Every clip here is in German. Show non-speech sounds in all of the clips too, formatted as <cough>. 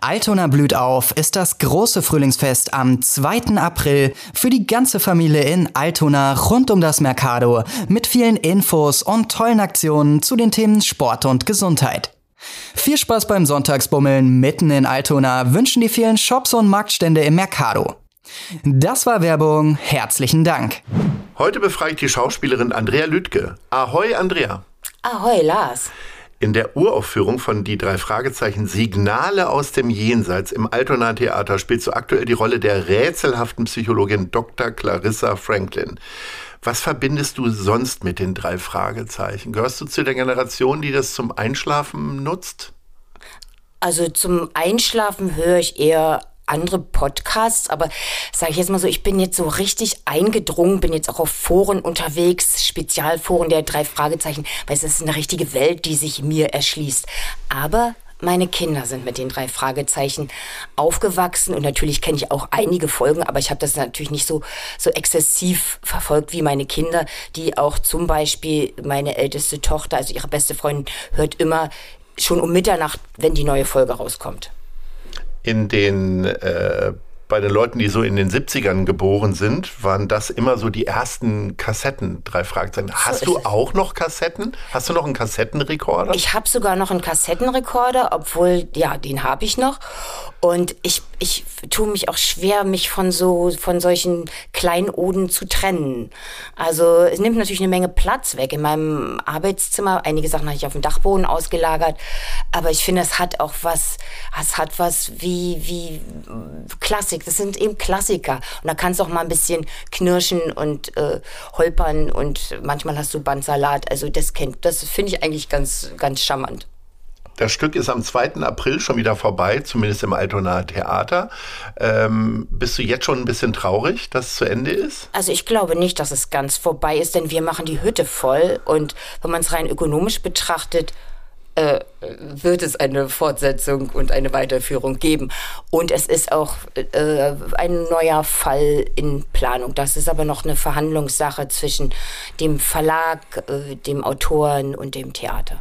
Altona blüht auf ist das große Frühlingsfest am 2. April für die ganze Familie in Altona rund um das Mercado mit vielen Infos und tollen Aktionen zu den Themen Sport und Gesundheit. Viel Spaß beim Sonntagsbummeln mitten in Altona wünschen die vielen Shops und Marktstände im Mercado. Das war Werbung. Herzlichen Dank. Heute befrage ich die Schauspielerin Andrea Lüttke. Ahoi, Andrea. Ahoi, Lars. In der Uraufführung von Die drei Fragezeichen Signale aus dem Jenseits im Altona Theater spielst du aktuell die Rolle der rätselhaften Psychologin Dr. Clarissa Franklin. Was verbindest du sonst mit den drei Fragezeichen? Gehörst du zu der Generation, die das zum Einschlafen nutzt? Also zum Einschlafen höre ich eher andere Podcasts, aber sage ich jetzt mal so, ich bin jetzt so richtig eingedrungen, bin jetzt auch auf Foren unterwegs, Spezialforen der drei Fragezeichen, weil es ist eine richtige Welt, die sich mir erschließt. Aber meine Kinder sind mit den drei Fragezeichen aufgewachsen und natürlich kenne ich auch einige Folgen, aber ich habe das natürlich nicht so, so exzessiv verfolgt wie meine Kinder, die auch zum Beispiel meine älteste Tochter, also ihre beste Freundin, hört immer schon um Mitternacht, wenn die neue Folge rauskommt in den äh, bei den Leuten, die so in den 70ern geboren sind, waren das immer so die ersten Kassetten, drei Fragezeichen. Hast du auch noch Kassetten? Hast du noch einen Kassettenrekorder? Ich habe sogar noch einen Kassettenrekorder, obwohl, ja, den habe ich noch. Und ich, ich tue mich auch schwer, mich von so, von solchen Kleinoden zu trennen. Also, es nimmt natürlich eine Menge Platz weg in meinem Arbeitszimmer. Einige Sachen habe ich auf dem Dachboden ausgelagert. Aber ich finde, es hat auch was, es hat was wie, wie Klassik. Das sind eben Klassiker. Und da kannst du auch mal ein bisschen knirschen und äh, holpern und manchmal hast du Bandsalat. Also, das kennt, das finde ich eigentlich ganz, ganz charmant. Das Stück ist am 2. April schon wieder vorbei, zumindest im Altonaer Theater. Ähm, bist du jetzt schon ein bisschen traurig, dass es zu Ende ist? Also ich glaube nicht, dass es ganz vorbei ist, denn wir machen die Hütte voll. Und wenn man es rein ökonomisch betrachtet, äh, wird es eine Fortsetzung und eine Weiterführung geben. Und es ist auch äh, ein neuer Fall in Planung. Das ist aber noch eine Verhandlungssache zwischen dem Verlag, äh, dem Autoren und dem Theater.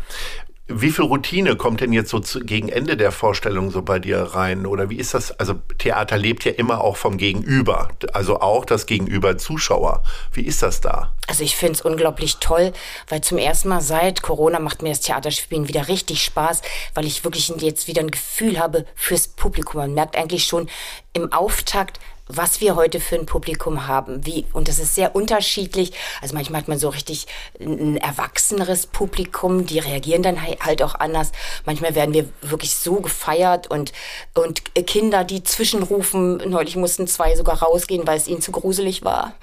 Wie viel Routine kommt denn jetzt so zu, gegen Ende der Vorstellung so bei dir rein? Oder wie ist das? Also Theater lebt ja immer auch vom Gegenüber, also auch das Gegenüber Zuschauer. Wie ist das da? Also ich finde es unglaublich toll, weil zum ersten Mal seit Corona macht mir das Theaterspielen wieder richtig Spaß, weil ich wirklich jetzt wieder ein Gefühl habe fürs Publikum. Man merkt eigentlich schon im Auftakt, was wir heute für ein Publikum haben. Wie, und das ist sehr unterschiedlich. Also manchmal hat man so richtig ein erwachseneres Publikum, die reagieren dann halt auch anders. Manchmal werden wir wirklich so gefeiert und, und Kinder, die zwischenrufen, neulich mussten zwei sogar rausgehen, weil es ihnen zu gruselig war.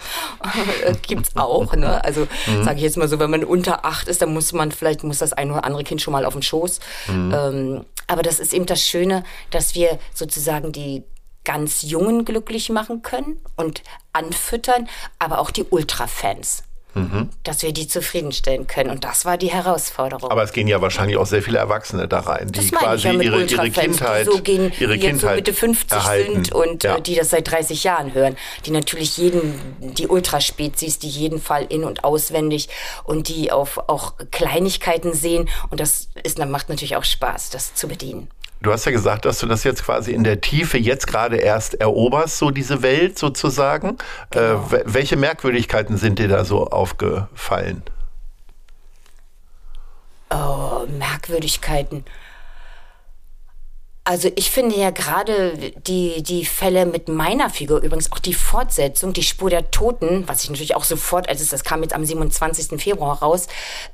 <laughs> Gibt's auch, ne? Also mhm. sage ich jetzt mal so, wenn man unter acht ist, dann muss man vielleicht, muss das ein oder andere Kind schon mal auf den Schoß. Mhm. Ähm, aber das ist eben das Schöne, dass wir sozusagen die, ganz Jungen glücklich machen können und anfüttern, aber auch die Ultra-Fans. Mhm. Dass wir die zufriedenstellen können. Und das war die Herausforderung. Aber es gehen ja wahrscheinlich auch sehr viele Erwachsene da rein, die quasi ja ihre, ihre Kindheit, die so gehen, ihre die Kindheit jetzt so Mitte 50 erhalten. sind und ja. Äh, die das seit 30 Jahren hören. Die natürlich jeden, die Ultraspezies, die jeden Fall in- und auswendig und die auf auch Kleinigkeiten sehen. Und das ist, macht natürlich auch Spaß, das zu bedienen. Du hast ja gesagt, dass du das jetzt quasi in der Tiefe jetzt gerade erst eroberst, so diese Welt sozusagen. Äh, genau. Äh, welche Merkwürdigkeiten sind dir da so aufgefallen? Oh, Merkwürdigkeiten. Also ich finde ja gerade die, die Fälle mit meiner Figur, übrigens auch die Fortsetzung, die Spur der Toten, was ich natürlich auch sofort, als es das kam jetzt am 27. Februar raus,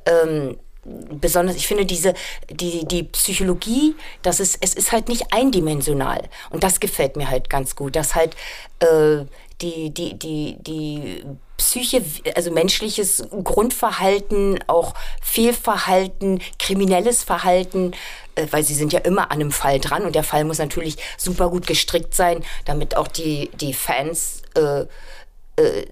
ähm, besonders, ich finde diese, die, die Psychologie, das ist, es ist halt nicht eindimensional. Und das gefällt mir halt ganz gut, dass halt, äh, die, die, die, die Psyche, also menschliches Grundverhalten, auch Fehlverhalten, kriminelles Verhalten, äh, weil sie sind ja immer an einem Fall dran und der Fall muss natürlich super gut gestrickt sein, damit auch die, die Fans äh,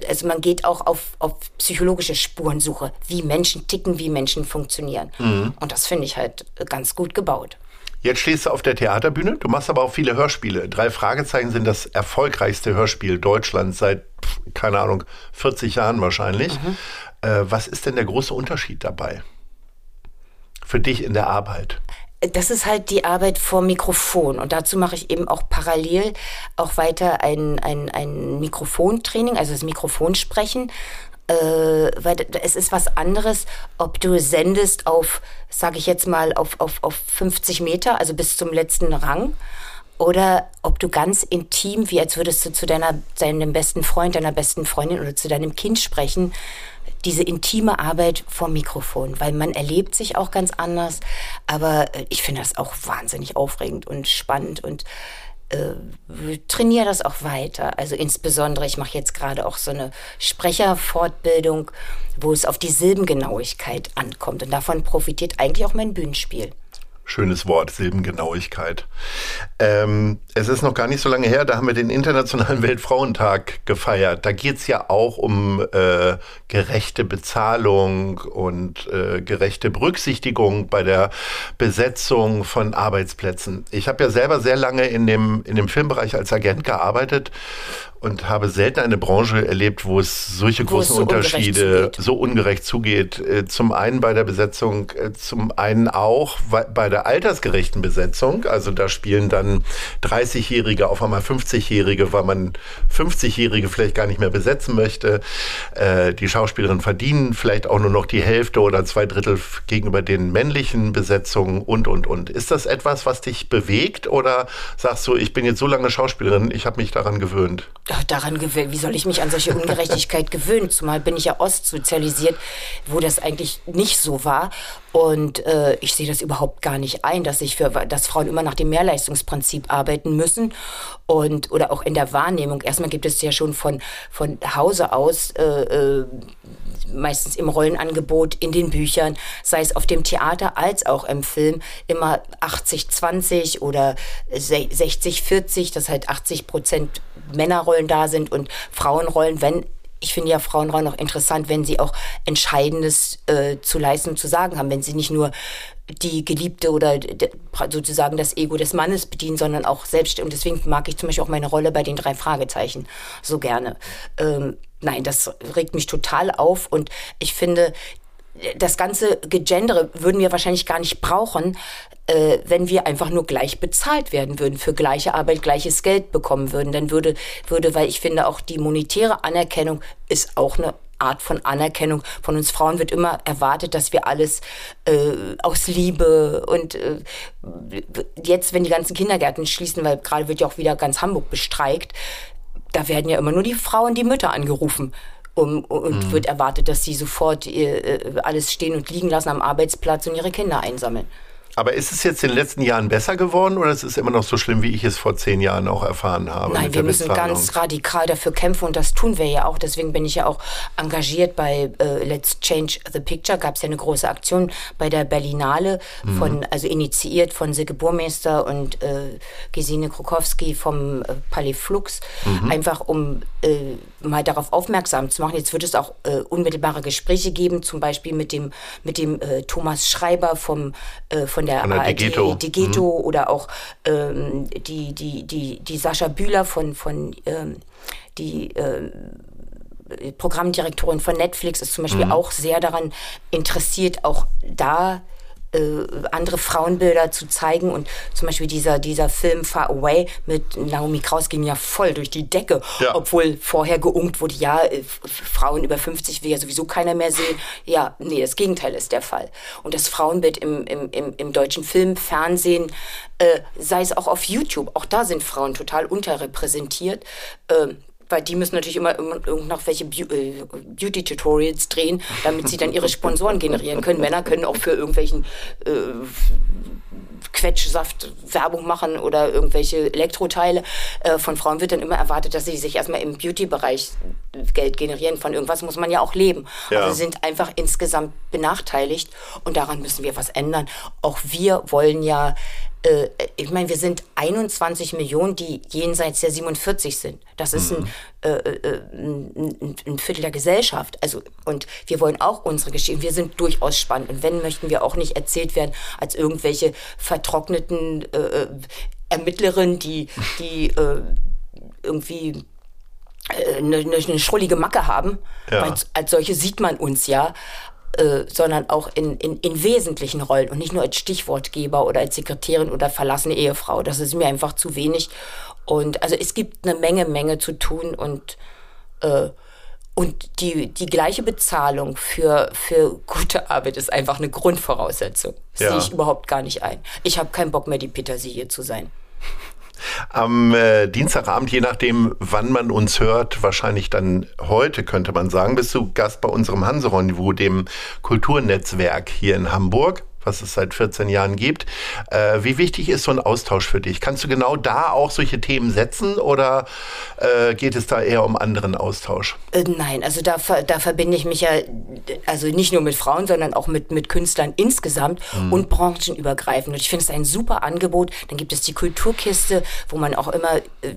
also man geht auch auf, auf psychologische Spurensuche, wie Menschen ticken, wie Menschen funktionieren. Mhm. Und das finde ich halt ganz gut gebaut. Jetzt stehst du auf der Theaterbühne, du machst aber auch viele Hörspiele. Drei Fragezeichen sind das erfolgreichste Hörspiel Deutschlands seit, keine Ahnung, 40 Jahren wahrscheinlich. Mhm. Äh, was ist denn der große Unterschied dabei? Für dich in der Arbeit? Das ist halt die Arbeit vor Mikrofon. Und dazu mache ich eben auch parallel auch weiter ein, ein, ein Mikrofontraining, also das Mikrofonsprechen. Äh, weil es ist was anderes, ob du sendest auf, sage ich jetzt mal, auf, auf, auf 50 Meter, also bis zum letzten Rang, oder ob du ganz intim, wie als würdest du zu deiner, deinem besten Freund, deiner besten Freundin oder zu deinem Kind sprechen, diese intime Arbeit vor Mikrofon, weil man erlebt sich auch ganz anders. Aber äh, ich finde das auch wahnsinnig aufregend und spannend und äh, trainiere das auch weiter. Also insbesondere, ich mache jetzt gerade auch so eine Sprecherfortbildung, wo es auf die Silbengenauigkeit ankommt. Und davon profitiert eigentlich auch mein Bühnenspiel. Schönes Wort, Silbengenauigkeit. Ähm, es ist noch gar nicht so lange her, da haben wir den Internationalen <laughs> Weltfrauentag gefeiert. Da geht es ja auch um äh, gerechte Bezahlung und äh, gerechte Berücksichtigung bei der Besetzung von Arbeitsplätzen. Ich habe ja selber sehr lange in dem, in dem Filmbereich als Agent gearbeitet und habe selten eine Branche erlebt, wo es solche wo großen es so Unterschiede ungerecht so ungerecht zugeht. Äh, zum einen bei der Besetzung, äh, zum einen auch bei der altersgerechten Besetzung. Also da spielen dann 30-Jährige auf einmal 50-Jährige, weil man 50-Jährige vielleicht gar nicht mehr besetzen möchte. Äh, die Schauspielerinnen verdienen vielleicht auch nur noch die Hälfte oder zwei Drittel gegenüber den männlichen Besetzungen und, und, und. Ist das etwas, was dich bewegt oder sagst du, ich bin jetzt so lange Schauspielerin, ich habe mich daran gewöhnt? Daran gewöhnt. Wie soll ich mich an solche Ungerechtigkeit <laughs> gewöhnen? Zumal bin ich ja ostsozialisiert, wo das eigentlich nicht so war. Und äh, ich sehe das überhaupt gar nicht ein, dass ich für, dass Frauen immer nach dem Mehrleistungsprinzip arbeiten müssen und oder auch in der Wahrnehmung. Erstmal gibt es ja schon von von Hause aus äh, äh, meistens im Rollenangebot, in den Büchern, sei es auf dem Theater als auch im Film, immer 80-20 oder 60-40, dass halt 80 Prozent Männerrollen da sind und Frauenrollen, wenn ich finde ja Frauenrollen auch interessant, wenn sie auch Entscheidendes äh, zu leisten zu sagen haben, wenn sie nicht nur die Geliebte oder sozusagen das Ego des Mannes bedienen, sondern auch selbst. Und deswegen mag ich zum Beispiel auch meine Rolle bei den drei Fragezeichen so gerne. Ähm, nein, das regt mich total auf und ich finde, das ganze Gegendere würden wir wahrscheinlich gar nicht brauchen, äh, wenn wir einfach nur gleich bezahlt werden würden, für gleiche Arbeit gleiches Geld bekommen würden. Dann würde, würde, weil ich finde, auch die monetäre Anerkennung ist auch eine Art von Anerkennung. Von uns Frauen wird immer erwartet, dass wir alles äh, aus Liebe und äh, jetzt, wenn die ganzen Kindergärten schließen, weil gerade wird ja auch wieder ganz Hamburg bestreikt, da werden ja immer nur die Frauen, die Mütter angerufen. Um, und mhm. wird erwartet, dass sie sofort äh, alles stehen und liegen lassen am Arbeitsplatz und ihre Kinder einsammeln. Aber ist es jetzt in den letzten Jahren besser geworden oder ist es immer noch so schlimm, wie ich es vor zehn Jahren auch erfahren habe? Nein, wir müssen ganz radikal dafür kämpfen und das tun wir ja auch. Deswegen bin ich ja auch engagiert bei äh, Let's Change the Picture. Gab es ja eine große Aktion bei der Berlinale, von, mhm. also initiiert von Silke Burmeister und äh, Gesine Krukowski vom äh, Palais Flux, mhm. einfach um äh, mal darauf aufmerksam zu machen. Jetzt wird es auch äh, unmittelbare Gespräche geben, zum Beispiel mit dem, mit dem äh, Thomas Schreiber vom, äh, von der, von der ARD, Digeto, Digeto mhm. oder auch ähm, die, die, die, die Sascha Bühler von, von ähm, die äh, Programmdirektorin von Netflix ist zum Beispiel mhm. auch sehr daran interessiert, auch da äh, andere Frauenbilder zu zeigen und zum Beispiel dieser, dieser Film Far Away mit Naomi Kraus ging ja voll durch die Decke, ja. obwohl vorher geungt wurde, ja, äh, Frauen über 50 will ja sowieso keiner mehr sehen. Ja, nee, das Gegenteil ist der Fall. Und das Frauenbild im, im, im, im deutschen Film, Fernsehen, äh, sei es auch auf YouTube, auch da sind Frauen total unterrepräsentiert. Äh, weil die müssen natürlich immer noch welche äh, Beauty-Tutorials drehen, damit sie dann ihre Sponsoren generieren können. Männer können auch für irgendwelchen äh, Quetschsaft Werbung machen oder irgendwelche Elektroteile. Äh, von Frauen wird dann immer erwartet, dass sie sich erstmal im Beauty-Bereich Geld generieren. Von irgendwas muss man ja auch leben. Ja. Also sind einfach insgesamt benachteiligt und daran müssen wir was ändern. Auch wir wollen ja äh, ich meine, wir sind 21 Millionen, die jenseits der 47 sind. Das ist ein, mhm. äh, äh, ein, ein, Viertel der Gesellschaft. Also, und wir wollen auch unsere Geschichte. Wir sind durchaus spannend. Und wenn, möchten wir auch nicht erzählt werden als irgendwelche vertrockneten äh, äh Ermittlerinnen, die, die äh, irgendwie eine, eine, schrullige Macke haben. Ja. Weil als solche sieht man uns ja. Äh, sondern auch in, in, in wesentlichen Rollen und nicht nur als Stichwortgeber oder als Sekretärin oder verlassene Ehefrau. Das ist mir einfach zu wenig. Und also es gibt eine Menge, Menge zu tun und äh, und die, die gleiche Bezahlung für, für gute Arbeit ist einfach eine Grundvoraussetzung. Das ja. sehe ich überhaupt gar nicht ein. Ich habe keinen Bock mehr, die Petersilie zu sein. Am äh, Dienstagabend, je nachdem, wann man uns hört, wahrscheinlich dann heute, könnte man sagen, bist du Gast bei unserem Hanse-Rendezvous, dem Kulturnetzwerk hier in Hamburg was es seit 14 Jahren gibt. Äh, wie wichtig ist so ein Austausch für dich? Kannst du genau da auch solche Themen setzen oder äh, geht es da eher um anderen Austausch? Äh, nein, also da, da verbinde ich mich ja also nicht nur mit Frauen, sondern auch mit, mit Künstlern insgesamt mhm. und branchenübergreifend. Und ich finde es ein super Angebot. Dann gibt es die Kulturkiste, wo man auch immer äh,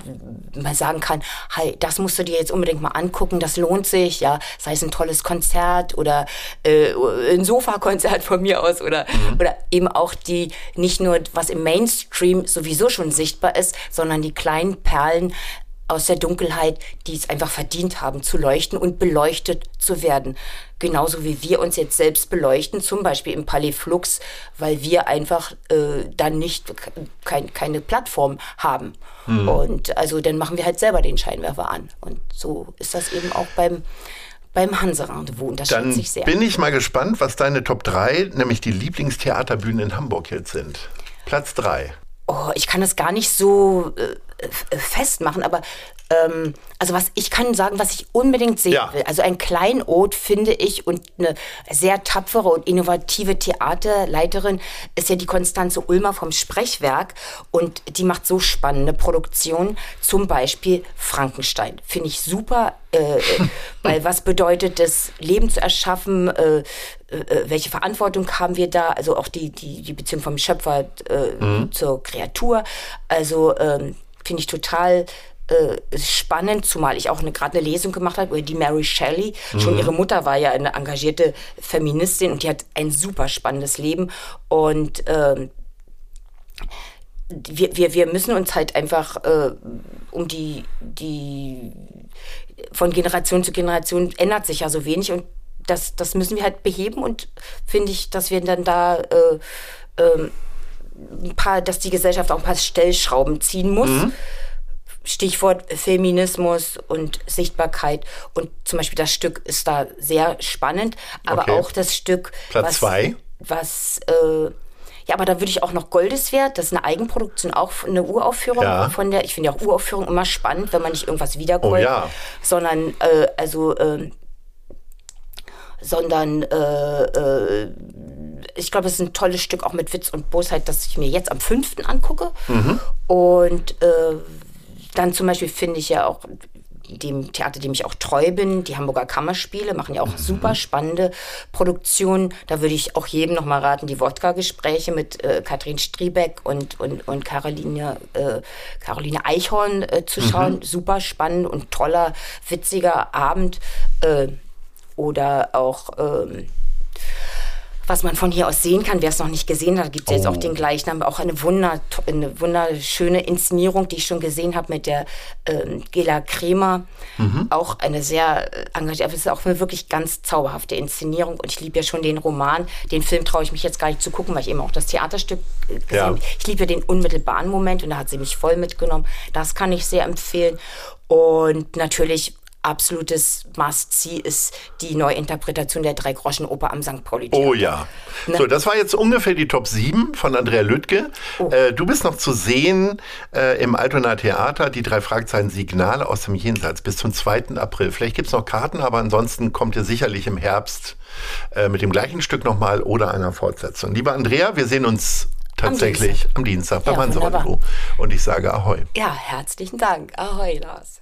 mal sagen kann, hey, das musst du dir jetzt unbedingt mal angucken, das lohnt sich, ja, sei es ein tolles Konzert oder äh, ein Sofakonzert von mir aus oder mhm oder eben auch die, nicht nur was im Mainstream sowieso schon sichtbar ist, sondern die kleinen Perlen aus der Dunkelheit, die es einfach verdient haben, zu leuchten und beleuchtet zu werden. Genauso wie wir uns jetzt selbst beleuchten, zum Beispiel im Palais Flux, weil wir einfach äh, dann nicht kein, keine Plattform haben. Mhm. Und also dann machen wir halt selber den Scheinwerfer an. Und so ist das eben auch beim beim Hanse-Rendezvous. Das Dann sich sehr. bin ich mal gespannt, was deine Top 3, nämlich die Lieblingstheaterbühnen in Hamburg jetzt sind. Platz 3. Oh, ich kann das gar nicht so äh festmachen, aber ähm, also was ich kann sagen, was ich unbedingt sehen ja. will. Also ein Kleinod finde ich und eine sehr tapfere und innovative Theaterleiterin ist ja die Konstanze Ulmer vom Sprechwerk und die macht so spannende Produktionen, zum Beispiel Frankenstein. Finde ich super, äh, <laughs> weil was bedeutet das Leben zu erschaffen? Äh, äh, welche Verantwortung haben wir da? Also auch die, die, die Beziehung vom Schöpfer äh, mhm. zur Kreatur. Also ähm, finde ich total äh, spannend, zumal ich auch gerade eine Lesung gemacht habe über die Mary Shelley. Mhm. Schon ihre Mutter war ja eine engagierte Feministin und die hat ein super spannendes Leben. Und ähm, wir, wir, wir müssen uns halt einfach äh, um die, die von Generation zu Generation ändert sich ja so wenig und das, das müssen wir halt beheben und finde ich, dass wir dann da äh, äh, ein paar, dass die Gesellschaft auch ein paar Stellschrauben ziehen muss. Mhm Stichwort Feminismus und Sichtbarkeit. Und zum Beispiel das Stück ist da sehr spannend, aber okay. auch das Stück. Platz was, zwei. Was, äh, ja, aber da würde ich auch noch Goldeswert, das ist eine Eigenproduktion, auch eine Uraufführung ja. von der. Ich finde ja auch Uraufführung immer spannend, wenn man nicht irgendwas wiederholt, oh, ja. sondern äh, also äh, sondern äh, äh, ich glaube, es ist ein tolles Stück auch mit Witz und Bosheit, das ich mir jetzt am 5. angucke. Mhm. Und äh, dann zum Beispiel finde ich ja auch dem Theater, dem ich auch treu bin, die Hamburger Kammerspiele machen ja auch mhm. super spannende Produktionen. Da würde ich auch jedem noch mal raten, die Wodka-Gespräche mit äh, Katrin Striebeck und, und, und Caroline, äh, Caroline Eichhorn äh, zu schauen. Mhm. Super spannend und toller, witziger Abend. Äh, oder auch ähm, was man von hier aus sehen kann. Wer es noch nicht gesehen hat, gibt es oh. jetzt auch den Gleichnam. Auch eine, Wunder, eine wunderschöne Inszenierung, die ich schon gesehen habe mit der ähm, Gela Kremer. Mhm. Auch eine sehr äh, engagierte, aber es ist auch eine wirklich ganz zauberhafte Inszenierung. Und ich liebe ja schon den Roman. Den Film traue ich mich jetzt gar nicht zu gucken, weil ich eben auch das Theaterstück äh, gesehen ja. habe. Ich liebe den unmittelbaren Moment und da hat sie mich voll mitgenommen. Das kann ich sehr empfehlen. Und natürlich absolutes Must-See ist die Neuinterpretation der Drei-Groschen-Oper am St. Pauli. Oh ja. Ne? So, das war jetzt ungefähr die Top 7 von Andrea Lüttke. Oh. Äh, du bist noch zu sehen äh, im Altona Theater, die drei Fragezeichen Signale aus dem Jenseits bis zum 2. April. Vielleicht gibt es noch Karten, aber ansonsten kommt ihr sicherlich im Herbst äh, mit dem gleichen Stück nochmal oder einer Fortsetzung. Liebe Andrea, wir sehen uns tatsächlich am Dienstag, am Dienstag beim ja, Und ich sage Ahoi. Ja, herzlichen Dank. Ahoi, Lars.